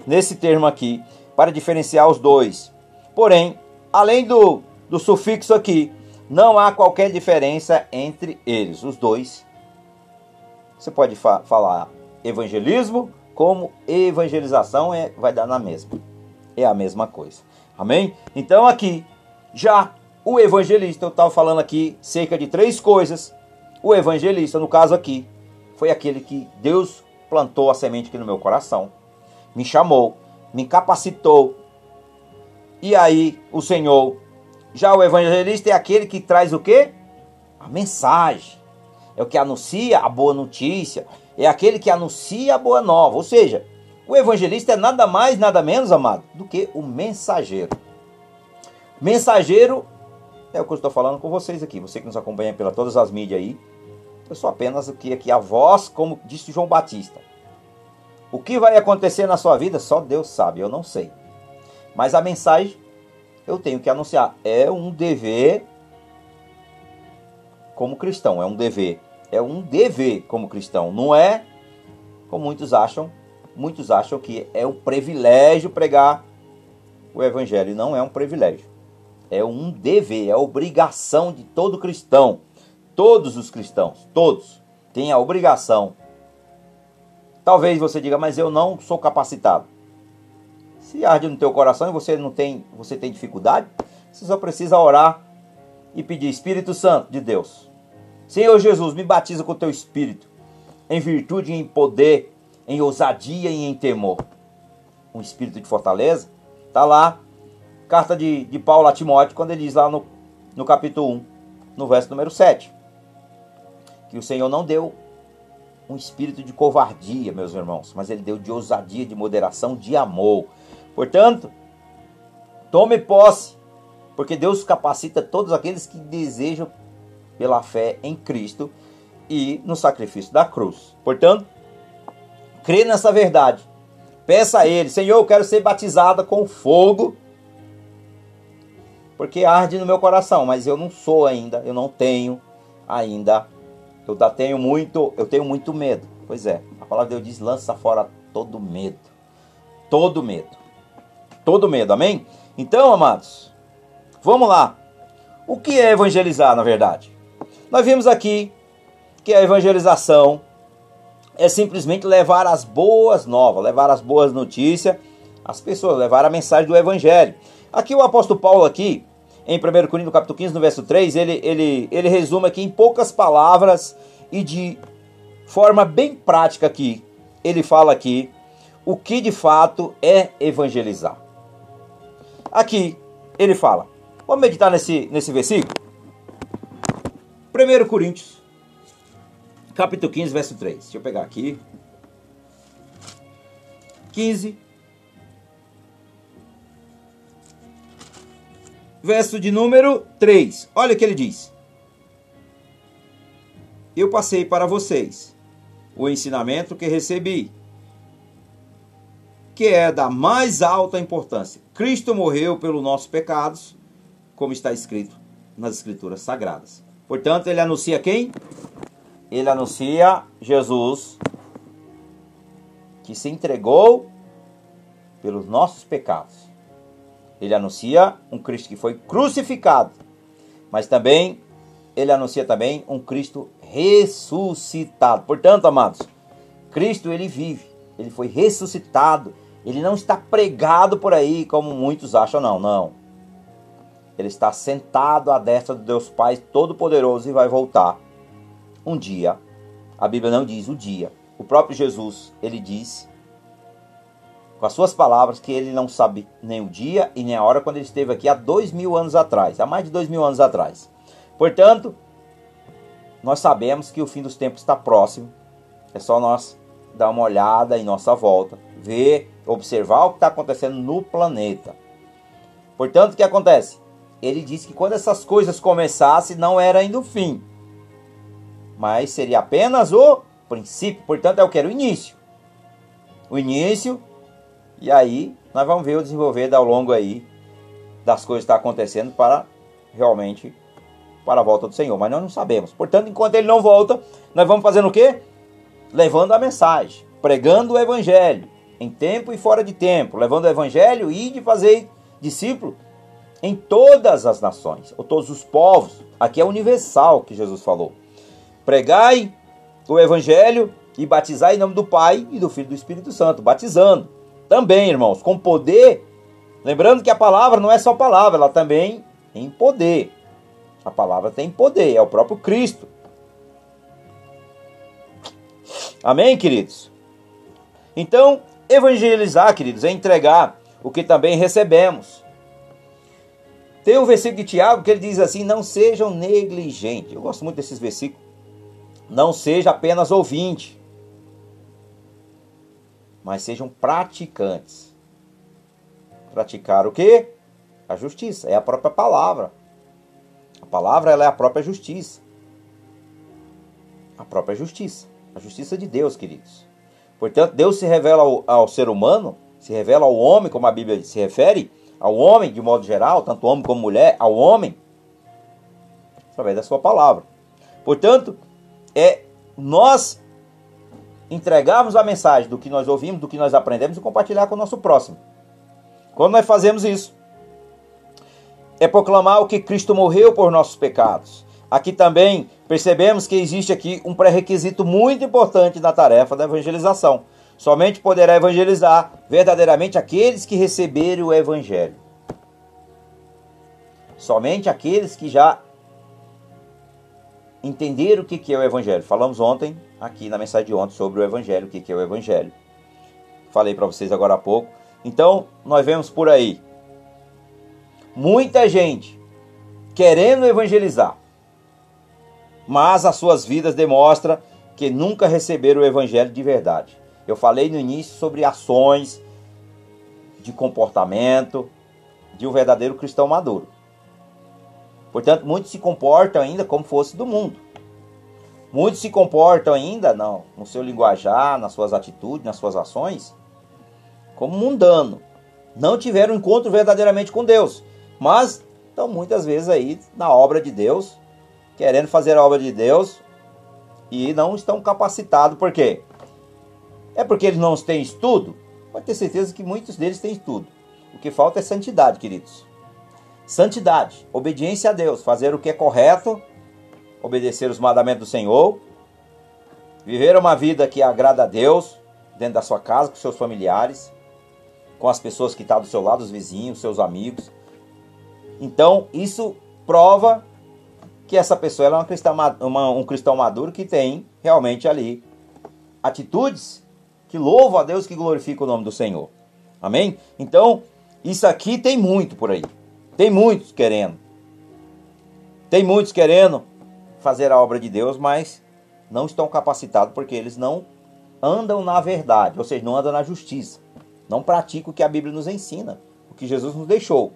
[SPEAKER 1] nesse termo aqui, para diferenciar os dois. Porém, além do, do sufixo aqui, não há qualquer diferença entre eles, os dois. Você pode fa falar evangelismo como evangelização, é, vai dar na mesma. É a mesma coisa. Amém? Então aqui, já o evangelista, eu estava falando aqui cerca de três coisas. O evangelista, no caso aqui, foi aquele que Deus plantou a semente aqui no meu coração, me chamou, me capacitou e aí o Senhor. Já o evangelista é aquele que traz o quê? A mensagem. É o que anuncia a boa notícia. É aquele que anuncia a boa nova. Ou seja, o evangelista é nada mais, nada menos, amado, do que o mensageiro. Mensageiro é o que eu estou falando com vocês aqui. Você que nos acompanha pela todas as mídias aí. Eu sou apenas aqui, aqui a voz, como disse João Batista. O que vai acontecer na sua vida, só Deus sabe, eu não sei. Mas a mensagem eu tenho que anunciar. É um dever como cristão, é um dever. É um dever como cristão, não é como muitos acham. Muitos acham que é um privilégio pregar o evangelho, não é um privilégio. É um dever, é obrigação de todo cristão. Todos os cristãos, todos têm a obrigação. Talvez você diga, mas eu não sou capacitado. Se arde no teu coração e você não tem, você tem dificuldade, você só precisa orar e pedir Espírito Santo de Deus. Senhor Jesus, me batiza com teu espírito, em virtude em poder, em ousadia e em temor. Um espírito de fortaleza. Está lá, carta de, de Paulo a Timóteo, quando ele diz lá no, no capítulo 1, no verso número 7, que o Senhor não deu um espírito de covardia, meus irmãos, mas ele deu de ousadia, de moderação, de amor. Portanto, tome posse, porque Deus capacita todos aqueles que desejam pela fé em Cristo e no sacrifício da cruz. Portanto, crê nessa verdade. Peça a Ele, Senhor, eu quero ser batizada com fogo, porque arde no meu coração, mas eu não sou ainda, eu não tenho ainda, eu tenho muito, eu tenho muito medo. Pois é, a palavra de Deus diz: lança fora todo medo, todo medo todo medo, amém? Então, amados, vamos lá. O que é evangelizar, na verdade? Nós vimos aqui que a evangelização é simplesmente levar as boas novas, levar as boas notícias às pessoas, levar a mensagem do evangelho. Aqui o apóstolo Paulo aqui, em 1 Coríntios capítulo 15, no verso 3, ele, ele, ele resume aqui em poucas palavras e de forma bem prática aqui. Ele fala aqui o que de fato é evangelizar. Aqui ele fala, vamos meditar nesse, nesse versículo? 1 Coríntios, capítulo 15, verso 3. Deixa eu pegar aqui. 15, verso de número 3. Olha o que ele diz. Eu passei para vocês o ensinamento que recebi, que é da mais alta importância. Cristo morreu pelos nossos pecados, como está escrito nas Escrituras Sagradas. Portanto, ele anuncia quem? Ele anuncia Jesus, que se entregou pelos nossos pecados. Ele anuncia um Cristo que foi crucificado, mas também ele anuncia também um Cristo ressuscitado. Portanto, amados, Cristo ele vive, ele foi ressuscitado, ele não está pregado por aí como muitos acham, não, não. Ele está sentado à destra do Deus Pai Todo-Poderoso e vai voltar um dia. A Bíblia não diz o dia. O próprio Jesus, ele diz com as suas palavras que ele não sabe nem o dia e nem a hora quando ele esteve aqui há dois mil anos atrás, há mais de dois mil anos atrás. Portanto, nós sabemos que o fim dos tempos está próximo. É só nós dar uma olhada em nossa volta, ver, observar o que está acontecendo no planeta. Portanto, o que acontece? Ele disse que quando essas coisas começassem, não era ainda o fim, mas seria apenas o princípio. Portanto, é o que era o início. O início e aí nós vamos ver o desenvolver ao longo aí das coisas que estão tá acontecendo para realmente para a volta do Senhor. Mas nós não sabemos. Portanto, enquanto ele não volta, nós vamos fazendo o quê? Levando a mensagem, pregando o evangelho, em tempo e fora de tempo, levando o evangelho e de fazer discípulo em todas as nações, ou todos os povos. Aqui é universal que Jesus falou. Pregai o evangelho e batizai em nome do Pai e do Filho e do Espírito Santo, batizando também, irmãos, com poder. Lembrando que a palavra não é só palavra, ela também tem poder. A palavra tem poder, é o próprio Cristo. Amém, queridos? Então, evangelizar, queridos, é entregar o que também recebemos. Tem um versículo de Tiago que ele diz assim: Não sejam negligentes. Eu gosto muito desses versículos. Não seja apenas ouvinte, mas sejam praticantes. Praticar o que? A justiça, é a própria palavra. A palavra ela é a própria justiça. A própria justiça. A justiça de Deus, queridos. Portanto, Deus se revela ao, ao ser humano, se revela ao homem, como a Bíblia se refere, ao homem de modo geral, tanto homem como mulher, ao homem, através da sua palavra. Portanto, é nós entregarmos a mensagem do que nós ouvimos, do que nós aprendemos e compartilhar com o nosso próximo. Quando nós fazemos isso, é proclamar o que Cristo morreu por nossos pecados. Aqui também percebemos que existe aqui um pré-requisito muito importante na tarefa da evangelização. Somente poderá evangelizar verdadeiramente aqueles que receberem o evangelho. Somente aqueles que já entenderam o que é o evangelho. Falamos ontem aqui na mensagem de ontem sobre o Evangelho, o que é o Evangelho. Falei para vocês agora há pouco. Então, nós vemos por aí muita gente querendo evangelizar, mas as suas vidas demonstram que nunca receberam o Evangelho de verdade. Eu falei no início sobre ações de comportamento de um verdadeiro cristão maduro. Portanto, muitos se comportam ainda como fosse do mundo. Muitos se comportam ainda não, no seu linguajar, nas suas atitudes, nas suas ações, como mundano. Não tiveram encontro verdadeiramente com Deus, mas estão muitas vezes aí na obra de Deus, querendo fazer a obra de Deus e não estão capacitados. Por quê? É porque eles não têm estudo? Pode ter certeza que muitos deles têm estudo. O que falta é santidade, queridos. Santidade, obediência a Deus, fazer o que é correto obedecer os mandamentos do Senhor, viver uma vida que agrada a Deus, dentro da sua casa, com seus familiares, com as pessoas que estão do seu lado, os vizinhos, seus amigos. Então, isso prova que essa pessoa é uma cristã, uma, um cristão maduro que tem realmente ali atitudes que louvam a Deus, que glorificam o nome do Senhor. Amém? Então, isso aqui tem muito por aí. Tem muitos querendo. Tem muitos querendo fazer a obra de Deus, mas não estão capacitados porque eles não andam na verdade, ou seja, não andam na justiça. Não praticam o que a Bíblia nos ensina, o que Jesus nos deixou.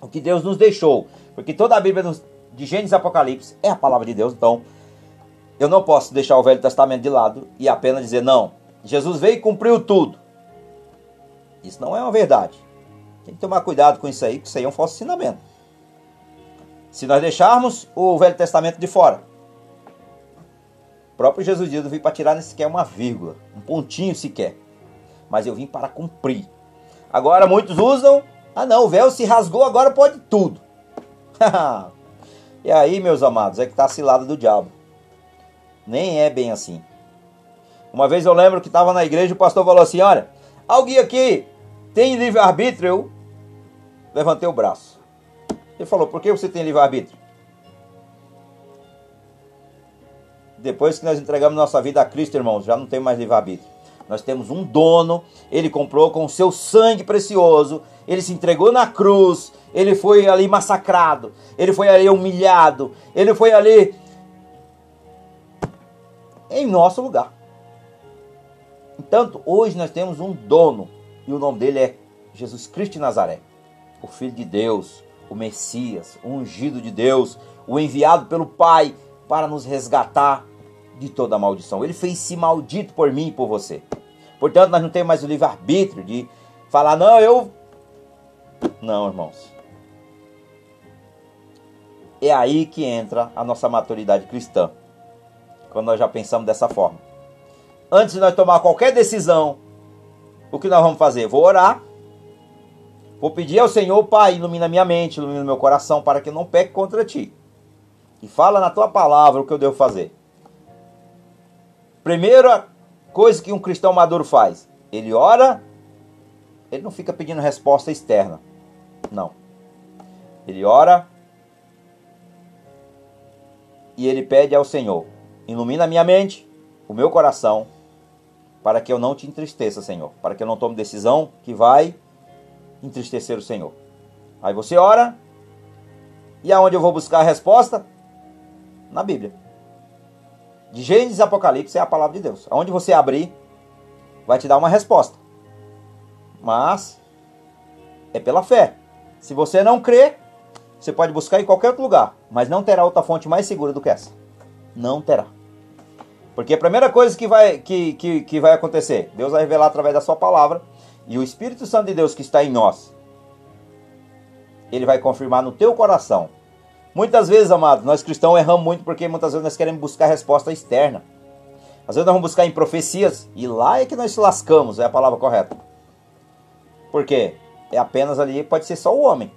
[SPEAKER 1] O que Deus nos deixou. Porque toda a Bíblia de Gênesis e Apocalipse é a palavra de Deus, então eu não posso deixar o Velho Testamento de lado e apenas dizer, não, Jesus veio e cumpriu tudo. Isso não é uma verdade. Tem que tomar cuidado com isso aí, porque isso aí é um falso ensinamento. Se nós deixarmos o Velho Testamento de fora, o próprio Jesus diz: Eu vim para tirar nem sequer uma vírgula, um pontinho sequer. Mas eu vim para cumprir. Agora muitos usam: Ah, não, o véu se rasgou, agora pode tudo. e aí, meus amados, é que está a cilada do diabo. Nem é bem assim. Uma vez eu lembro que estava na igreja o pastor falou assim: Olha, alguém aqui tem livre-arbítrio? Eu levantei o braço. Ele falou: Por que você tem livre-arbítrio? Depois que nós entregamos nossa vida a Cristo, irmãos, já não tem mais livre-arbítrio. Nós temos um dono, ele comprou com o seu sangue precioso, ele se entregou na cruz, ele foi ali massacrado, ele foi ali humilhado, ele foi ali em nosso lugar. Entanto, hoje nós temos um dono e o nome dele é Jesus Cristo de Nazaré, o Filho de Deus, o Messias, o ungido de Deus, o enviado pelo Pai para nos resgatar de toda maldição. Ele fez-se maldito por mim e por você. Portanto, nós não temos mais o livre-arbítrio de falar, não, eu. Não, irmãos. É aí que entra a nossa maturidade cristã. Quando nós já pensamos dessa forma. Antes de nós tomar qualquer decisão, o que nós vamos fazer? Vou orar. Vou pedir ao Senhor, Pai, ilumina minha mente, ilumina meu coração, para que eu não peque contra ti. E fala na tua palavra o que eu devo fazer. Primeira coisa que um cristão maduro faz: ele ora, ele não fica pedindo resposta externa. Não. Ele ora e ele pede ao Senhor: ilumina minha mente, o meu coração, para que eu não te entristeça, Senhor, para que eu não tome decisão que vai entristecer o Senhor. Aí você ora, e aonde eu vou buscar a resposta? Na Bíblia. De Gênesis Apocalipse é a palavra de Deus. Aonde você abrir, vai te dar uma resposta. Mas é pela fé. Se você não crê, você pode buscar em qualquer outro lugar, mas não terá outra fonte mais segura do que essa. Não terá. Porque a primeira coisa que vai, que, que, que vai acontecer, Deus vai revelar através da sua palavra, e o Espírito Santo de Deus que está em nós, ele vai confirmar no teu coração. Muitas vezes, amados, nós cristãos erramos muito porque muitas vezes nós queremos buscar resposta externa. Às vezes nós vamos buscar em profecias e lá é que nós se lascamos, é a palavra correta. Por quê? É apenas ali, pode ser só o homem.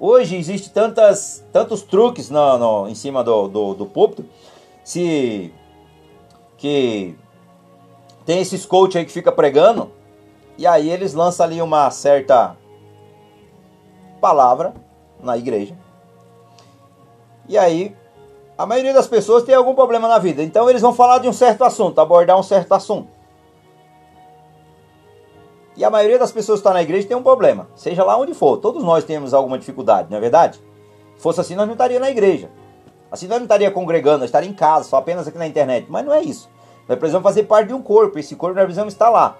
[SPEAKER 1] Hoje existe tantas, tantos truques no, no, em cima do, do, do púlpito se que tem esses coach aí que fica pregando e aí eles lançam ali uma certa palavra na igreja. E aí a maioria das pessoas tem algum problema na vida, então eles vão falar de um certo assunto, abordar um certo assunto. E a maioria das pessoas que está na igreja tem um problema, seja lá onde for. Todos nós temos alguma dificuldade, não é verdade? Se fosse assim, nós não estaríamos na igreja. Assim nós não estaria congregando, nós estaria em casa, só apenas aqui na internet. Mas não é isso. Nós precisamos fazer parte de um corpo. Esse corpo nós precisamos estar lá.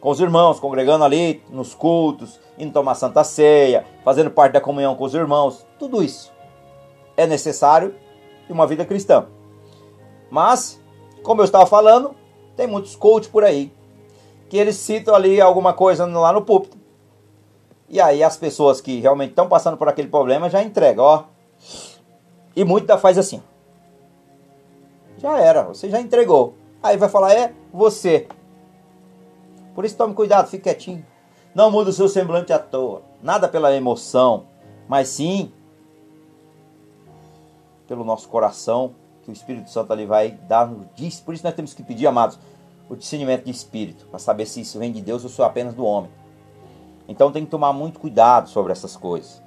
[SPEAKER 1] Com os irmãos, congregando ali nos cultos, indo tomar santa ceia, fazendo parte da comunhão com os irmãos. Tudo isso é necessário em uma vida cristã. Mas, como eu estava falando, tem muitos coaches por aí que eles citam ali alguma coisa lá no púlpito. E aí as pessoas que realmente estão passando por aquele problema já entregam, ó. E muito da faz assim. Já era, você já entregou. Aí vai falar, é você. Por isso tome cuidado, fique quietinho. Não muda o seu semblante à toa. Nada pela emoção, mas sim pelo nosso coração, que o Espírito Santo ali vai dar no diz. Por isso nós temos que pedir, amados, o discernimento de espírito, para saber se isso vem de Deus ou se é apenas do homem. Então tem que tomar muito cuidado sobre essas coisas.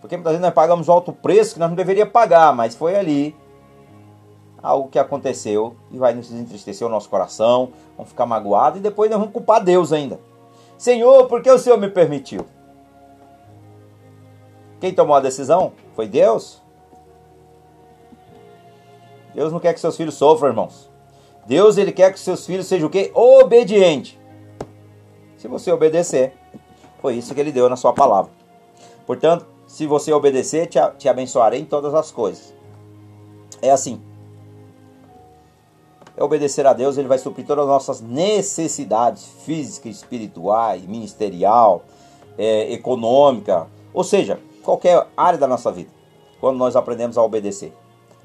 [SPEAKER 1] Porque muitas vezes nós pagamos alto preço que nós não deveríamos pagar, mas foi ali algo que aconteceu e vai nos entristecer o nosso coração, vamos ficar magoados e depois nós vamos culpar Deus ainda. Senhor, por que o Senhor me permitiu? Quem tomou a decisão? Foi Deus? Deus não quer que seus filhos sofram, irmãos. Deus ele quer que seus filhos sejam o quê? Obediente. Se você obedecer, foi isso que ele deu na sua palavra. Portanto, se você obedecer, te, te abençoarei em todas as coisas. É assim. É obedecer a Deus, ele vai suprir todas as nossas necessidades físicas, espirituais, ministerial, é, econômica, ou seja, qualquer área da nossa vida, quando nós aprendemos a obedecer.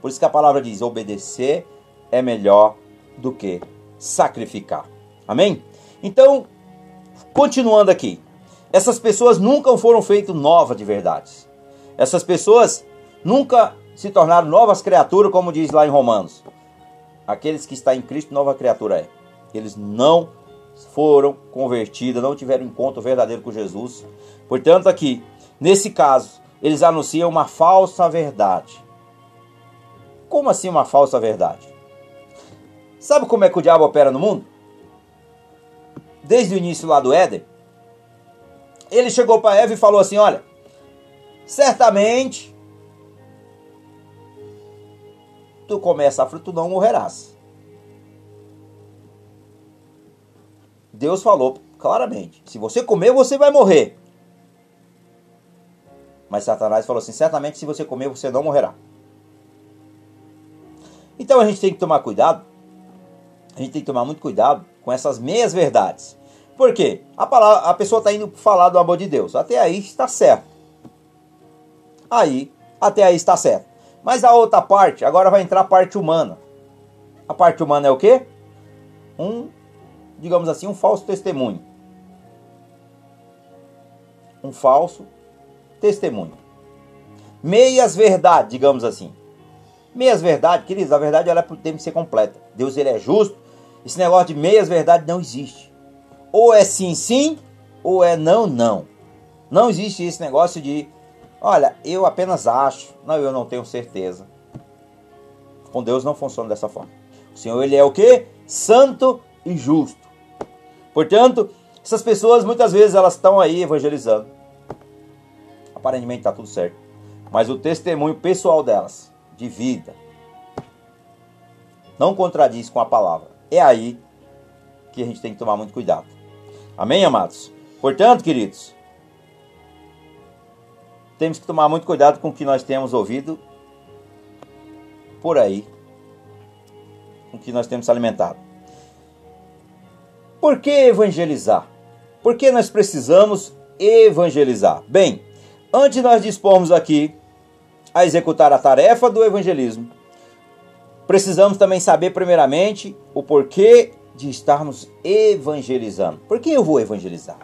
[SPEAKER 1] Por isso que a palavra diz: obedecer é melhor do que sacrificar. Amém? Então, continuando aqui. Essas pessoas nunca foram feitas novas de verdade. Essas pessoas nunca se tornaram novas criaturas, como diz lá em Romanos. Aqueles que estão em Cristo, nova criatura é. Eles não foram convertidos, não tiveram encontro verdadeiro com Jesus. Portanto, aqui, nesse caso, eles anunciam uma falsa verdade. Como assim uma falsa verdade? Sabe como é que o diabo opera no mundo? Desde o início lá do Éden, ele chegou para Eva e falou assim: Olha, certamente tu começa a fruta, tu não morrerás. Deus falou claramente: se você comer, você vai morrer. Mas Satanás falou assim: certamente se você comer, você não morrerá. Então a gente tem que tomar cuidado a gente tem que tomar muito cuidado com essas meias verdades. Por quê? A, palavra, a pessoa está indo falar do amor de Deus. Até aí está certo. Aí, até aí está certo. Mas a outra parte, agora vai entrar a parte humana. A parte humana é o quê? Um, digamos assim, um falso testemunho. Um falso testemunho. Meias verdades, digamos assim. Meias verdades, queridos, a verdade ela tem que ser completa. Deus ele é justo. Esse negócio de meias verdades não existe. Ou é sim, sim, ou é não, não. Não existe esse negócio de, olha, eu apenas acho, não, eu não tenho certeza. Com Deus não funciona dessa forma. O Senhor ele é o que? Santo e justo. Portanto, essas pessoas muitas vezes elas estão aí evangelizando. Aparentemente está tudo certo. Mas o testemunho pessoal delas de vida. Não contradiz com a palavra. É aí que a gente tem que tomar muito cuidado. Amém, amados? Portanto, queridos, temos que tomar muito cuidado com o que nós temos ouvido por aí, com o que nós temos alimentado. Por que evangelizar? Por que nós precisamos evangelizar? Bem, antes de nós dispormos aqui a executar a tarefa do evangelismo, precisamos também saber, primeiramente, o porquê de estarmos evangelizando. Por que eu vou evangelizar?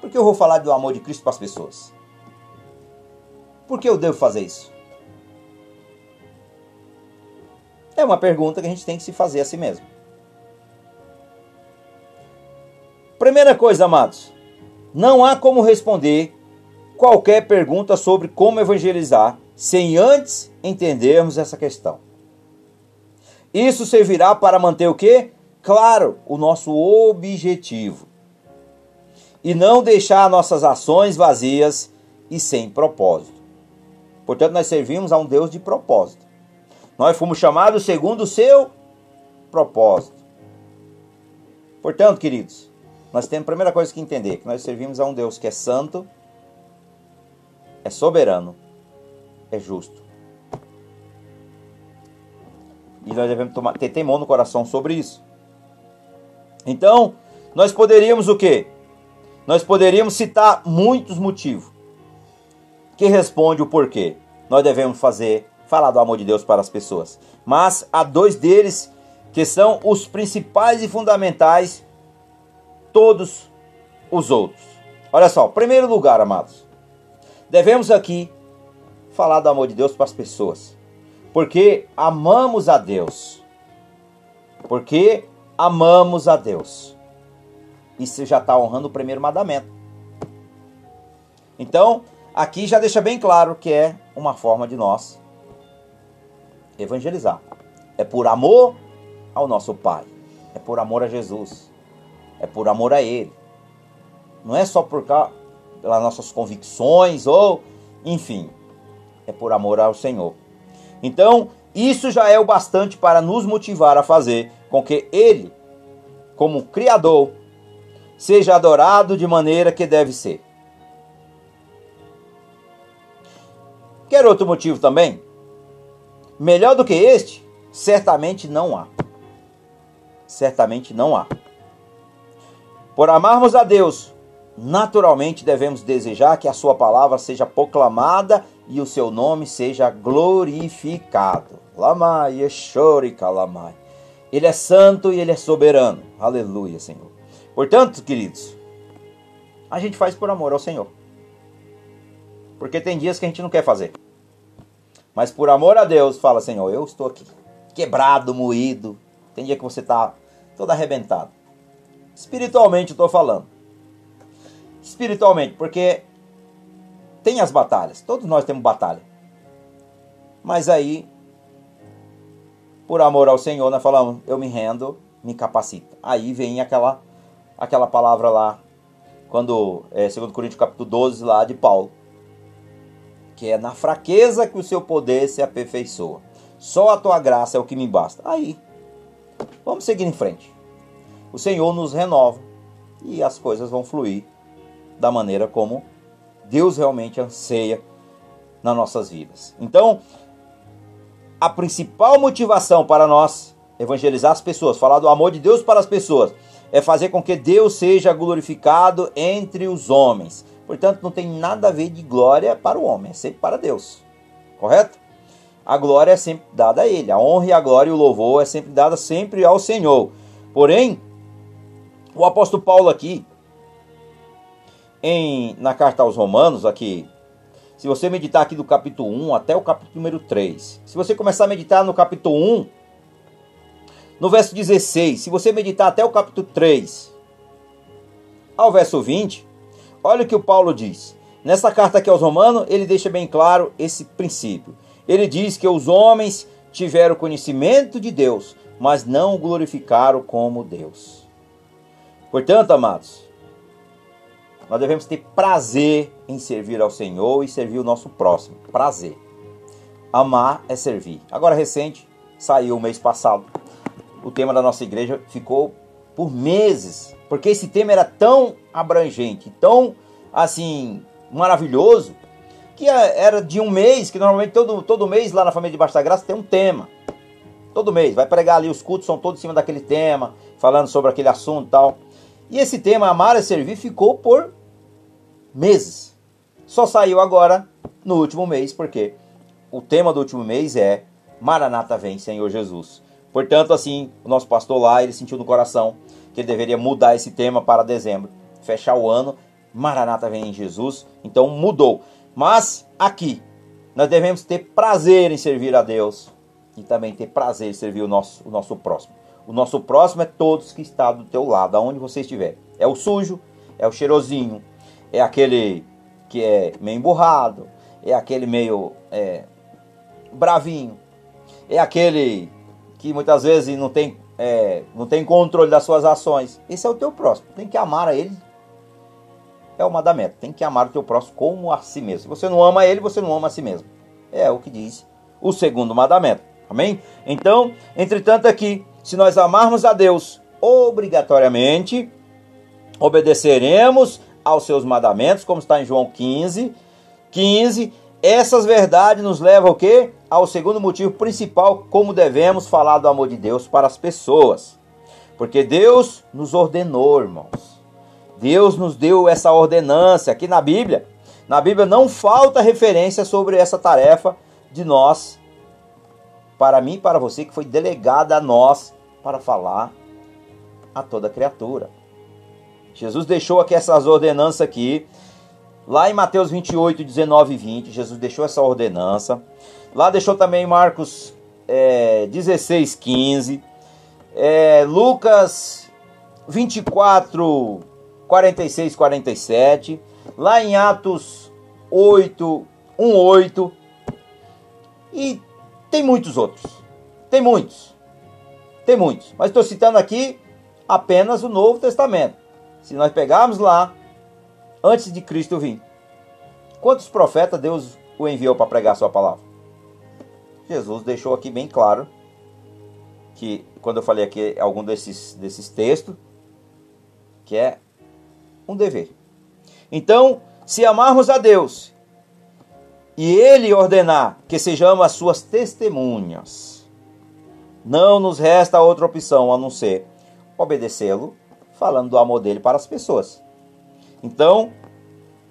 [SPEAKER 1] Por que eu vou falar do amor de Cristo para as pessoas? Por que eu devo fazer isso? É uma pergunta que a gente tem que se fazer a si mesmo. Primeira coisa, amados, não há como responder qualquer pergunta sobre como evangelizar sem antes entendermos essa questão. Isso servirá para manter o que? Claro, o nosso objetivo. E não deixar nossas ações vazias e sem propósito. Portanto, nós servimos a um Deus de propósito. Nós fomos chamados segundo o seu propósito. Portanto, queridos, nós temos a primeira coisa que entender, que nós servimos a um Deus que é santo, é soberano, é justo. E nós devemos tomar, ter temor no coração sobre isso. Então, nós poderíamos o quê? Nós poderíamos citar muitos motivos que responde o porquê nós devemos fazer, falar do amor de Deus para as pessoas. Mas há dois deles que são os principais e fundamentais, todos os outros. Olha só, primeiro lugar, amados, Devemos aqui falar do amor de Deus para as pessoas, porque amamos a Deus. Porque amamos a Deus. Isso já está honrando o primeiro mandamento. Então, aqui já deixa bem claro que é uma forma de nós evangelizar. É por amor ao nosso Pai. É por amor a Jesus. É por amor a Ele. Não é só por causa das nossas convicções ou, enfim, é por amor ao Senhor. Então, isso já é o bastante para nos motivar a fazer com que Ele, como Criador, seja adorado de maneira que deve ser. Quer outro motivo também? Melhor do que este, certamente não há. Certamente não há. Por amarmos a Deus, naturalmente devemos desejar que a Sua palavra seja proclamada e o seu nome seja glorificado. Lamai, Eshori, Kalamai. Ele é santo e ele é soberano. Aleluia, Senhor. Portanto, queridos, a gente faz por amor ao Senhor. Porque tem dias que a gente não quer fazer. Mas por amor a Deus, fala, Senhor, eu estou aqui. Quebrado, moído. Tem dia que você está todo arrebentado. Espiritualmente estou falando. Espiritualmente, porque tem as batalhas. Todos nós temos batalha. Mas aí, por amor ao Senhor, nós falamos, eu me rendo, me capacita. Aí vem aquela aquela palavra lá, quando é 2 Coríntios capítulo 12 lá de Paulo que é na fraqueza que o seu poder se aperfeiçoa. Só a tua graça é o que me basta. Aí, vamos seguir em frente. O Senhor nos renova e as coisas vão fluir da maneira como Deus realmente anseia nas nossas vidas. Então, a principal motivação para nós evangelizar as pessoas, falar do amor de Deus para as pessoas, é fazer com que Deus seja glorificado entre os homens. Portanto, não tem nada a ver de glória para o homem, é sempre para Deus. Correto? A glória é sempre dada a Ele. A honra e a glória e o louvor é sempre dada sempre ao Senhor. Porém, o apóstolo Paulo aqui, em, na carta aos Romanos, aqui, se você meditar aqui do capítulo 1 até o capítulo número 3, se você começar a meditar no capítulo 1, no verso 16, se você meditar até o capítulo 3, ao verso 20, Olha o que o Paulo diz. Nessa carta aqui aos Romanos, ele deixa bem claro esse princípio. Ele diz que os homens tiveram conhecimento de Deus, mas não o glorificaram como Deus. Portanto, amados, nós devemos ter prazer em servir ao Senhor e servir o nosso próximo. Prazer. Amar é servir. Agora, recente, saiu o mês passado. O tema da nossa igreja ficou por meses porque esse tema era tão abrangente, tão assim maravilhoso, que é, era de um mês, que normalmente todo, todo mês lá na família de Basta Graça tem um tema. Todo mês, vai pregar ali, os cultos são todos em cima daquele tema, falando sobre aquele assunto e tal. E esse tema, Amar e Servir, ficou por meses. Só saiu agora no último mês, porque o tema do último mês é Maranata vem, Senhor Jesus. Portanto, assim, o nosso pastor lá, ele sentiu no coração que deveria mudar esse tema para dezembro, fechar o ano, Maranata vem em Jesus, então mudou. Mas aqui, nós devemos ter prazer em servir a Deus e também ter prazer em servir o nosso, o nosso próximo. O nosso próximo é todos que estão do teu lado, aonde você estiver. É o sujo, é o cheirosinho, é aquele que é meio emburrado, é aquele meio é, bravinho, é aquele que muitas vezes não tem é, não tem controle das suas ações. Esse é o teu próximo. Tem que amar a ele. É o mandamento. Tem que amar o teu próximo como a si mesmo. Se você não ama ele, você não ama a si mesmo. É o que diz o segundo mandamento. Amém? Então, entretanto, aqui, se nós amarmos a Deus, obrigatoriamente obedeceremos aos seus mandamentos, como está em João 15, 15. Essas verdades nos levam ao quê? Ao segundo motivo principal, como devemos falar do amor de Deus para as pessoas. Porque Deus nos ordenou, irmãos. Deus nos deu essa ordenança aqui na Bíblia. Na Bíblia não falta referência sobre essa tarefa de nós, para mim e para você, que foi delegada a nós para falar a toda criatura. Jesus deixou aqui essas ordenanças aqui. Lá em Mateus 28, 19 e 20, Jesus deixou essa ordenança. Lá deixou também Marcos é, 16, 15. É, Lucas 24, 46, 47. Lá em Atos 8, 1, 8. E tem muitos outros. Tem muitos. Tem muitos. Mas estou citando aqui apenas o Novo Testamento. Se nós pegarmos lá, antes de Cristo vir, quantos profetas Deus o enviou para pregar a sua palavra? Jesus deixou aqui bem claro que, quando eu falei aqui algum desses, desses textos, que é um dever. Então, se amarmos a Deus e Ele ordenar que sejamos as suas testemunhas, não nos resta outra opção a não ser obedecê-lo, falando do amor dele para as pessoas. Então,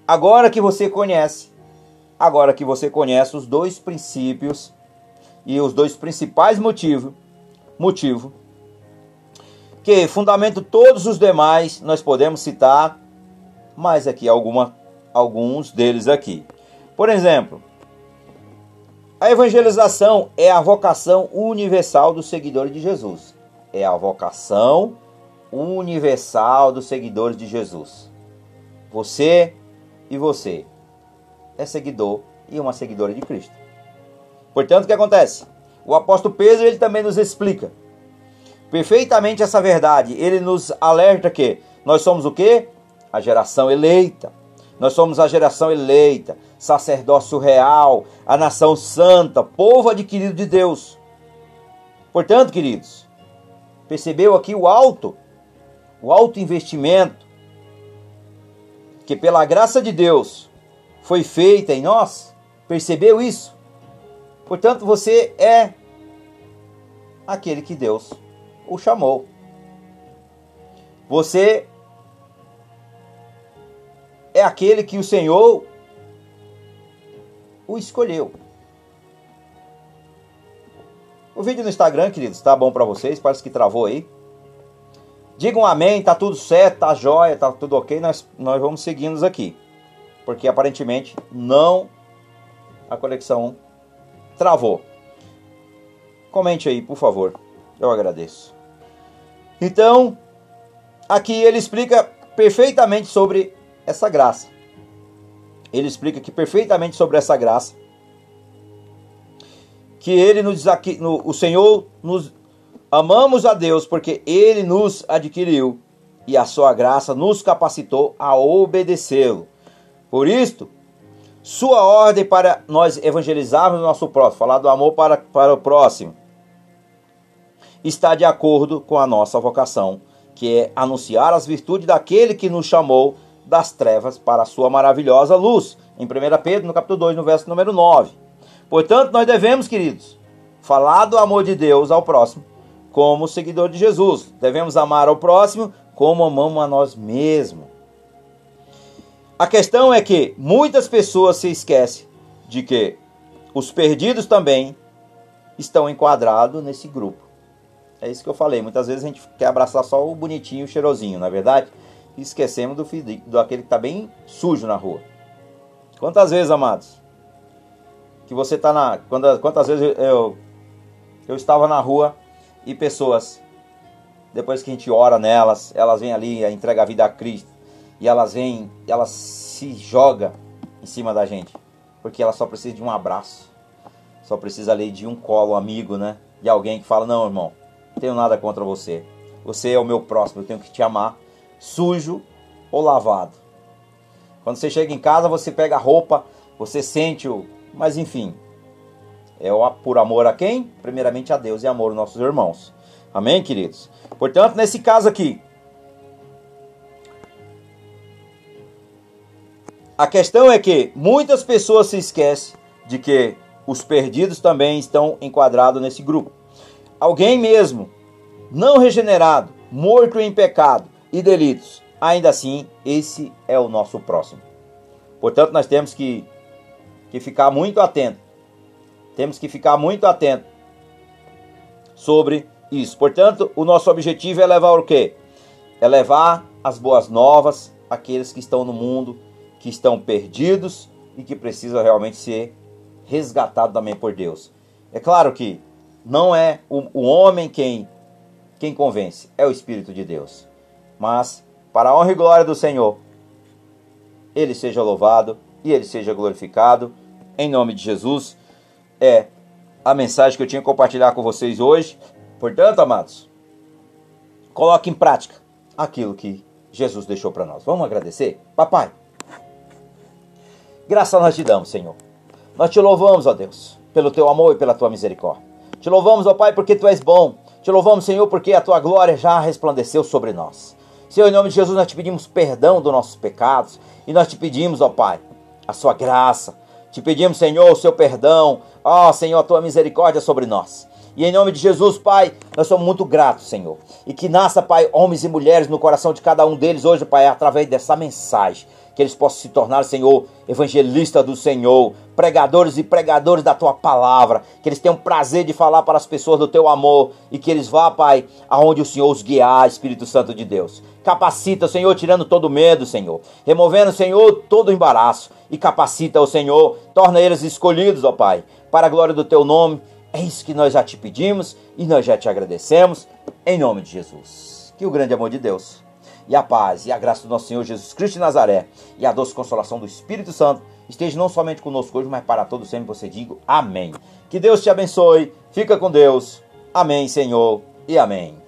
[SPEAKER 1] agora que você conhece, agora que você conhece os dois princípios e os dois principais motivos, motivo que fundamento todos os demais, nós podemos citar mais aqui alguma, alguns deles aqui. Por exemplo, a evangelização é a vocação universal dos seguidores de Jesus. É a vocação universal dos seguidores de Jesus. Você e você é seguidor e uma seguidora de Cristo. Portanto, o que acontece? O apóstolo Pedro ele também nos explica perfeitamente essa verdade. Ele nos alerta que nós somos o quê? a geração eleita. Nós somos a geração eleita, sacerdócio real, a nação santa, povo adquirido de Deus. Portanto, queridos, percebeu aqui o alto, o alto investimento que pela graça de Deus foi feita em nós? Percebeu isso? Portanto, você é aquele que Deus o chamou. Você é aquele que o Senhor o escolheu. O vídeo no Instagram, queridos, tá bom para vocês? Parece que travou aí. Digam amém, tá tudo certo, tá jóia, tá tudo ok. Nós, nós vamos seguindo aqui. Porque aparentemente não a conexão travou. Comente aí, por favor. Eu agradeço. Então, aqui ele explica perfeitamente sobre essa graça. Ele explica aqui perfeitamente sobre essa graça. Que ele nos no, o Senhor nos amamos a Deus porque ele nos adquiriu e a sua graça nos capacitou a obedecê-lo. Por isto, sua ordem para nós evangelizarmos o nosso próximo, falar do amor para, para o próximo, está de acordo com a nossa vocação, que é anunciar as virtudes daquele que nos chamou das trevas para a sua maravilhosa luz. Em 1 Pedro, no capítulo 2, no verso número 9. Portanto, nós devemos, queridos, falar do amor de Deus ao próximo como seguidor de Jesus. Devemos amar ao próximo como amamos a nós mesmos. A questão é que muitas pessoas se esquecem de que os perdidos também estão enquadrados nesse grupo. É isso que eu falei. Muitas vezes a gente quer abraçar só o bonitinho, o cheirosinho, na é verdade? e esquecemos do, do aquele que está bem sujo na rua. Quantas vezes, amados, que você está na. Quando, quantas vezes eu, eu estava na rua e pessoas, depois que a gente ora nelas, elas vêm ali, entrega a vida a Cristo, e elas vêm, elas se jogam em cima da gente, porque elas só precisam de um abraço, só precisa ali de um colo amigo, né? De alguém que fala: Não, irmão, não tenho nada contra você, você é o meu próximo, eu tenho que te amar sujo ou lavado. Quando você chega em casa, você pega a roupa, você sente o. Mas enfim, é por amor a quem? Primeiramente a Deus e amor aos nossos irmãos. Amém, queridos? Portanto, nesse caso aqui, a questão é que muitas pessoas se esquecem de que os perdidos também estão enquadrados nesse grupo. Alguém mesmo não regenerado, morto em pecado, e delitos. Ainda assim, esse é o nosso próximo. Portanto, nós temos que, que ficar muito atento. Temos que ficar muito atento sobre isso. Portanto, o nosso objetivo é levar o quê? É levar as boas novas àqueles que estão no mundo, que estão perdidos e que precisam realmente ser resgatados também por Deus. É claro que não é o, homem quem, quem convence, é o Espírito de Deus mas para a honra e glória do Senhor, ele seja louvado e ele seja glorificado. Em nome de Jesus, é a mensagem que eu tinha que compartilhar com vocês hoje. Portanto, amados, coloque em prática aquilo que Jesus deixou para nós. Vamos agradecer? Papai, graça nós te damos, Senhor. Nós te louvamos, ó Deus, pelo teu amor e pela tua misericórdia. Te louvamos, ó Pai, porque tu és bom. Te louvamos, Senhor, porque a tua glória já resplandeceu sobre nós. Senhor, em nome de Jesus, nós te pedimos perdão dos nossos pecados e nós te pedimos, ó Pai, a sua graça. Te pedimos, Senhor, o seu perdão. Ó, Senhor, a tua misericórdia sobre nós. E em nome de Jesus, Pai, nós somos muito gratos, Senhor. E que nasça, Pai, homens e mulheres no coração de cada um deles hoje, Pai, através dessa mensagem. Que eles possam se tornar, Senhor, evangelistas do Senhor, pregadores e pregadores da tua palavra. Que eles tenham prazer de falar para as pessoas do teu amor. E que eles vá, Pai, aonde o Senhor os guiar, Espírito Santo de Deus. Capacita, Senhor, tirando todo medo, Senhor. Removendo, Senhor, todo embaraço. E capacita, o Senhor, torna eles escolhidos, ó Pai, para a glória do teu nome é isso que nós já te pedimos e nós já te agradecemos, em nome de Jesus. Que o grande amor de Deus, e a paz e a graça do nosso Senhor Jesus Cristo de Nazaré e a doce consolação do Espírito Santo esteja não somente conosco hoje, mas para todos sempre você digo amém. Que Deus te abençoe, fica com Deus, amém, Senhor, e amém.